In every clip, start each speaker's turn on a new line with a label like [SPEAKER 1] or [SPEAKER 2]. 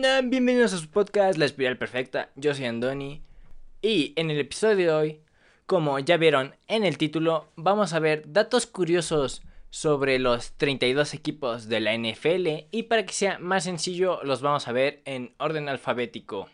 [SPEAKER 1] Bienvenidos a su podcast La Espiral Perfecta. Yo soy Andoni. Y en el episodio de hoy, como ya vieron en el título, vamos a ver datos curiosos sobre los 32 equipos de la NFL y para que sea más sencillo los vamos a ver en orden alfabético.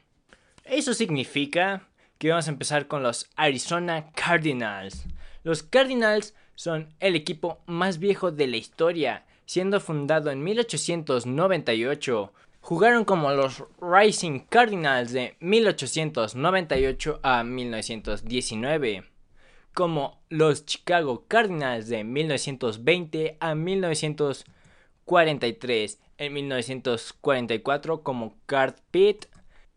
[SPEAKER 1] Eso significa que vamos a empezar con los Arizona Cardinals. Los Cardinals son el equipo más viejo de la historia, siendo fundado en 1898 Jugaron como los Rising Cardinals de 1898 a 1919, como los Chicago Cardinals de 1920 a 1943, en 1944 como Card Pitt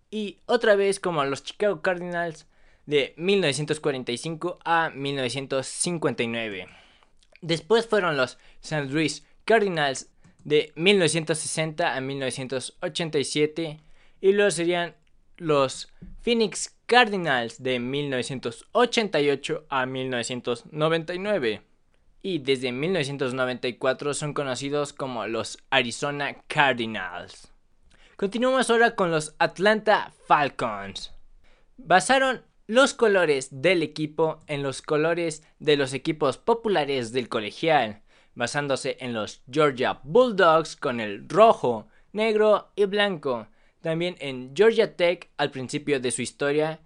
[SPEAKER 1] y otra vez como los Chicago Cardinals de 1945 a 1959. Después fueron los St. Louis Cardinals de 1960 a 1987 y luego serían los Phoenix Cardinals de 1988 a 1999 y desde 1994 son conocidos como los Arizona Cardinals. Continuamos ahora con los Atlanta Falcons. Basaron los colores del equipo en los colores de los equipos populares del colegial basándose en los Georgia Bulldogs con el rojo, negro y blanco. También en Georgia Tech al principio de su historia,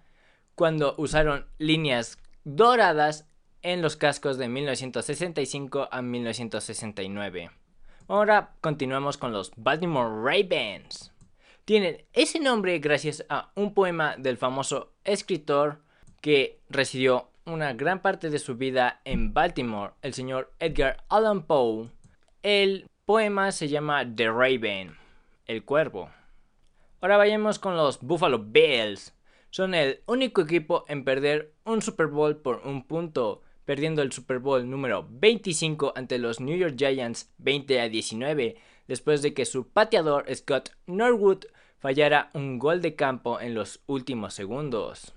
[SPEAKER 1] cuando usaron líneas doradas en los cascos de 1965 a 1969. Ahora continuamos con los Baltimore Ravens. Tienen ese nombre gracias a un poema del famoso escritor que residió una gran parte de su vida en Baltimore, el señor Edgar Allan Poe. El poema se llama The Raven, el cuervo. Ahora vayamos con los Buffalo Bills. Son el único equipo en perder un Super Bowl por un punto, perdiendo el Super Bowl número 25 ante los New York Giants 20 a 19, después de que su pateador Scott Norwood fallara un gol de campo en los últimos segundos.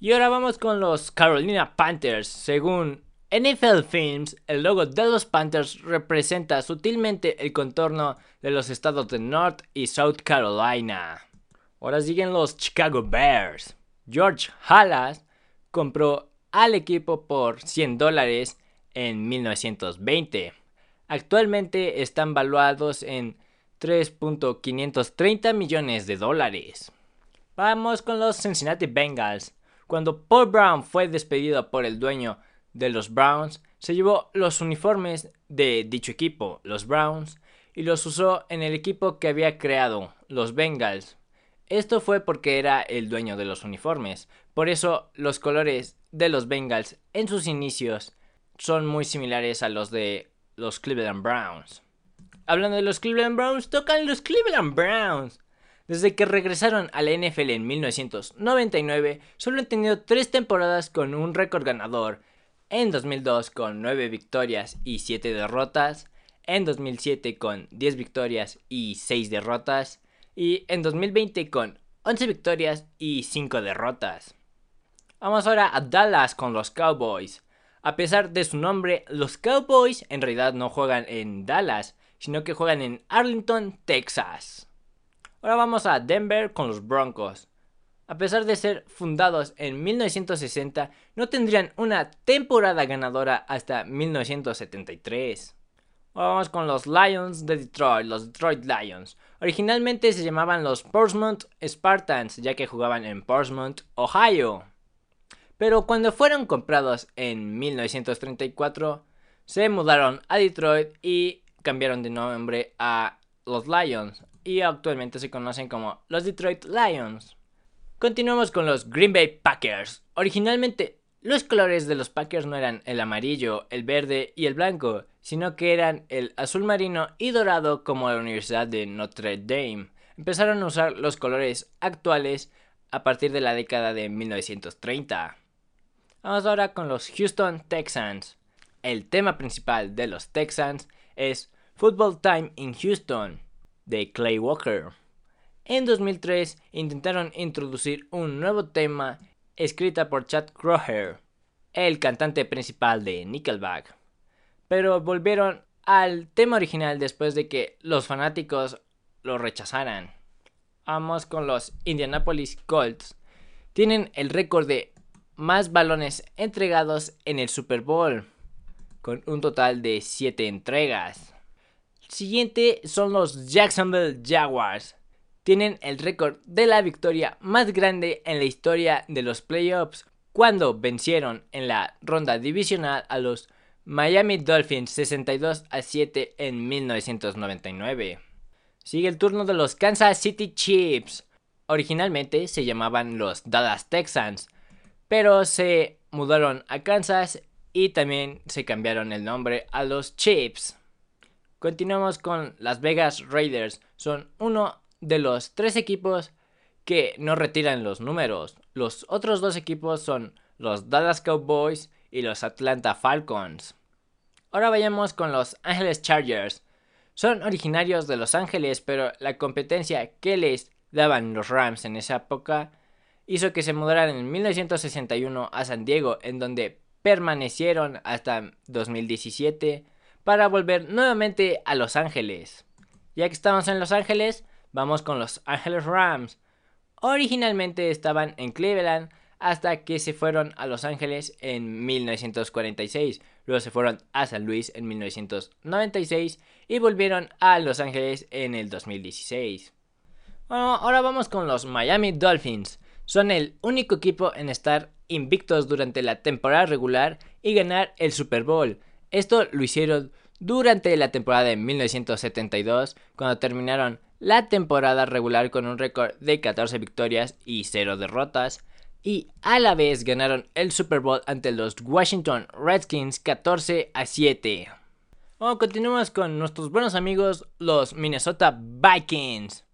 [SPEAKER 1] Y ahora vamos con los Carolina Panthers. Según NFL Films, el logo de los Panthers representa sutilmente el contorno de los estados de North y South Carolina. Ahora siguen los Chicago Bears. George Halas compró al equipo por 100 dólares en 1920. Actualmente están valuados en 3.530 millones de dólares. Vamos con los Cincinnati Bengals. Cuando Paul Brown fue despedido por el dueño de los Browns, se llevó los uniformes de dicho equipo, los Browns, y los usó en el equipo que había creado, los Bengals. Esto fue porque era el dueño de los uniformes. Por eso los colores de los Bengals en sus inicios son muy similares a los de los Cleveland Browns. Hablando de los Cleveland Browns, tocan los Cleveland Browns. Desde que regresaron a la NFL en 1999, solo han tenido tres temporadas con un récord ganador. En 2002 con 9 victorias y 7 derrotas. En 2007 con 10 victorias y 6 derrotas. Y en 2020 con 11 victorias y 5 derrotas. Vamos ahora a Dallas con los Cowboys. A pesar de su nombre, los Cowboys en realidad no juegan en Dallas, sino que juegan en Arlington, Texas. Ahora vamos a Denver con los Broncos. A pesar de ser fundados en 1960, no tendrían una temporada ganadora hasta 1973. Ahora vamos con los Lions de Detroit, los Detroit Lions. Originalmente se llamaban los Portsmouth Spartans, ya que jugaban en Portsmouth, Ohio. Pero cuando fueron comprados en 1934, se mudaron a Detroit y cambiaron de nombre a los Lions y actualmente se conocen como los Detroit Lions. Continuamos con los Green Bay Packers. Originalmente, los colores de los Packers no eran el amarillo, el verde y el blanco, sino que eran el azul marino y dorado como la Universidad de Notre Dame. Empezaron a usar los colores actuales a partir de la década de 1930. Vamos ahora con los Houston Texans. El tema principal de los Texans es Football Time in Houston de Clay Walker. En 2003 intentaron introducir un nuevo tema escrita por Chad Kroger, el cantante principal de Nickelback, pero volvieron al tema original después de que los fanáticos lo rechazaran. Vamos con los Indianapolis Colts. Tienen el récord de más balones entregados en el Super Bowl, con un total de 7 entregas. Siguiente son los Jacksonville Jaguars. Tienen el récord de la victoria más grande en la historia de los playoffs cuando vencieron en la ronda divisional a los Miami Dolphins 62 a 7 en 1999. Sigue el turno de los Kansas City Chiefs. Originalmente se llamaban los Dallas Texans, pero se mudaron a Kansas y también se cambiaron el nombre a los Chiefs. Continuamos con Las Vegas Raiders. Son uno de los tres equipos que no retiran los números. Los otros dos equipos son los Dallas Cowboys y los Atlanta Falcons. Ahora vayamos con los Angeles Chargers. Son originarios de Los Ángeles, pero la competencia que les daban los Rams en esa época hizo que se mudaran en 1961 a San Diego, en donde permanecieron hasta 2017 para volver nuevamente a Los Ángeles. Ya que estamos en Los Ángeles, vamos con los Ángeles Rams. Originalmente estaban en Cleveland hasta que se fueron a Los Ángeles en 1946. Luego se fueron a San Luis en 1996 y volvieron a Los Ángeles en el 2016. Bueno, ahora vamos con los Miami Dolphins. Son el único equipo en estar invictos durante la temporada regular y ganar el Super Bowl. Esto lo hicieron durante la temporada de 1972, cuando terminaron la temporada regular con un récord de 14 victorias y 0 derrotas, y a la vez ganaron el Super Bowl ante los Washington Redskins 14 a 7. Bueno, continuamos con nuestros buenos amigos los Minnesota Vikings,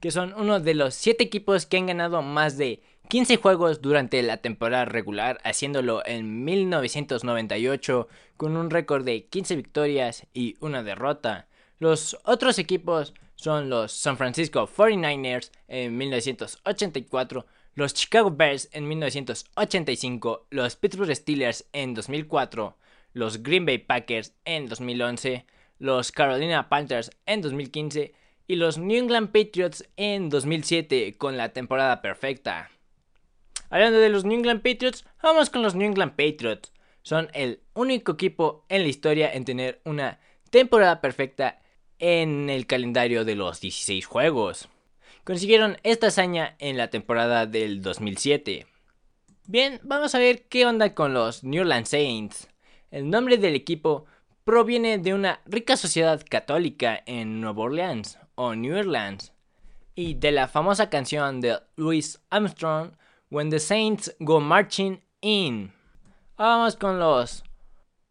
[SPEAKER 1] que son uno de los 7 equipos que han ganado más de 15 juegos durante la temporada regular, haciéndolo en 1998 con un récord de 15 victorias y una derrota. Los otros equipos son los San Francisco 49ers en 1984, los Chicago Bears en 1985, los Pittsburgh Steelers en 2004, los Green Bay Packers en 2011, los Carolina Panthers en 2015 y los New England Patriots en 2007 con la temporada perfecta. Hablando de los New England Patriots, vamos con los New England Patriots. Son el único equipo en la historia en tener una temporada perfecta en el calendario de los 16 juegos consiguieron esta hazaña en la temporada del 2007. Bien, vamos a ver qué onda con los New Orleans Saints. El nombre del equipo proviene de una rica sociedad católica en Nueva Orleans o New Orleans y de la famosa canción de Louis Armstrong When the Saints Go Marching In. Vamos con los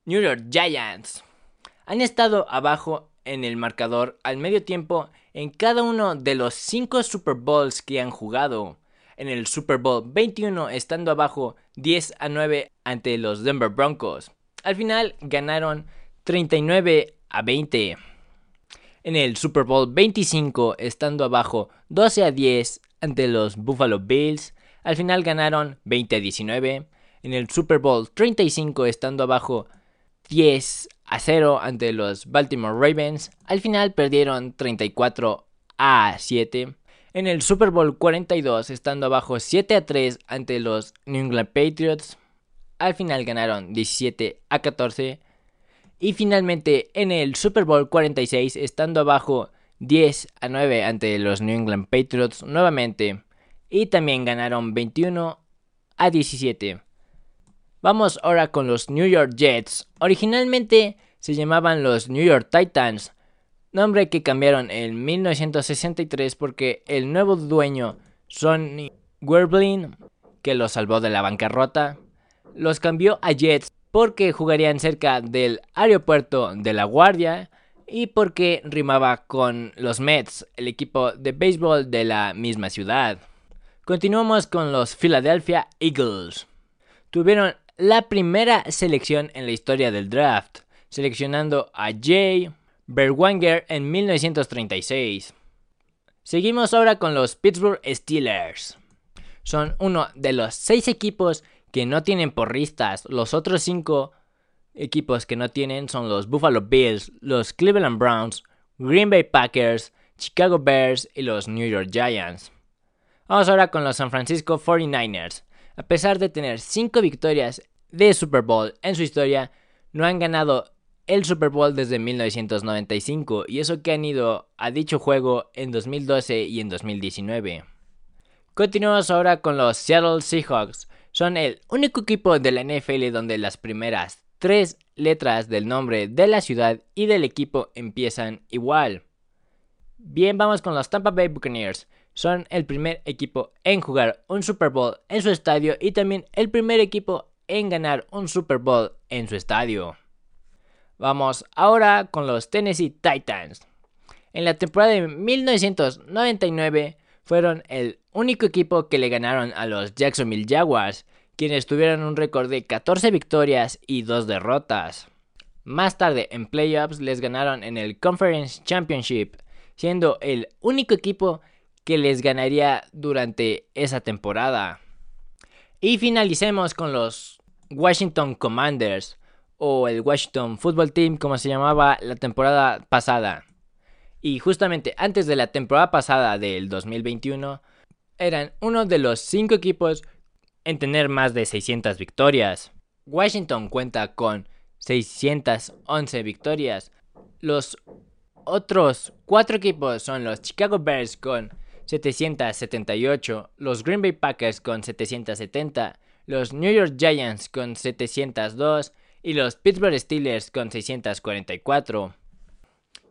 [SPEAKER 1] New York Giants. Han estado abajo en el marcador al medio tiempo en cada uno de los 5 Super Bowls que han jugado. En el Super Bowl 21 estando abajo 10 a 9 ante los Denver Broncos. Al final ganaron 39 a 20. En el Super Bowl 25 estando abajo 12 a 10 ante los Buffalo Bills. Al final ganaron 20 a 19. En el Super Bowl 35 estando abajo 10 a 0 ante los Baltimore Ravens. Al final perdieron 34 a 7. En el Super Bowl 42, estando abajo 7 a 3 ante los New England Patriots. Al final ganaron 17 a 14. Y finalmente en el Super Bowl 46, estando abajo 10 a 9 ante los New England Patriots nuevamente. Y también ganaron 21 a 17. Vamos ahora con los New York Jets. Originalmente se llamaban los New York Titans, nombre que cambiaron en 1963 porque el nuevo dueño, Sonny Werblin, que los salvó de la bancarrota, los cambió a Jets porque jugarían cerca del aeropuerto de La Guardia y porque rimaba con los Mets, el equipo de béisbol de la misma ciudad. Continuamos con los Philadelphia Eagles. Tuvieron la primera selección en la historia del draft, seleccionando a Jay Berwanger en 1936. Seguimos ahora con los Pittsburgh Steelers. Son uno de los seis equipos que no tienen porristas. Los otros cinco equipos que no tienen son los Buffalo Bills, los Cleveland Browns, Green Bay Packers, Chicago Bears y los New York Giants. Vamos ahora con los San Francisco 49ers. A pesar de tener 5 victorias de Super Bowl en su historia, no han ganado el Super Bowl desde 1995 y eso que han ido a dicho juego en 2012 y en 2019. Continuamos ahora con los Seattle Seahawks. Son el único equipo de la NFL donde las primeras tres letras del nombre de la ciudad y del equipo empiezan igual. Bien, vamos con los Tampa Bay Buccaneers. Son el primer equipo en jugar un Super Bowl en su estadio y también el primer equipo en ganar un Super Bowl en su estadio. Vamos ahora con los Tennessee Titans. En la temporada de 1999 fueron el único equipo que le ganaron a los Jacksonville Jaguars, quienes tuvieron un récord de 14 victorias y 2 derrotas. Más tarde en playoffs les ganaron en el Conference Championship, siendo el único equipo que les ganaría durante esa temporada. Y finalicemos con los Washington Commanders o el Washington Football Team como se llamaba la temporada pasada. Y justamente antes de la temporada pasada del 2021 eran uno de los cinco equipos en tener más de 600 victorias. Washington cuenta con 611 victorias. Los otros cuatro equipos son los Chicago Bears con 778, los Green Bay Packers con 770, los New York Giants con 702 y los Pittsburgh Steelers con 644.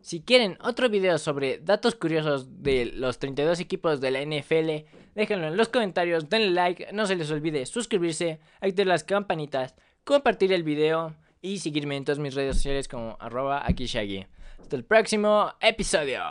[SPEAKER 1] Si quieren otro video sobre datos curiosos de los 32 equipos de la NFL, déjenlo en los comentarios, denle like, no se les olvide suscribirse, activar las campanitas, compartir el video y seguirme en todas mis redes sociales como arroba aquí Hasta el próximo episodio.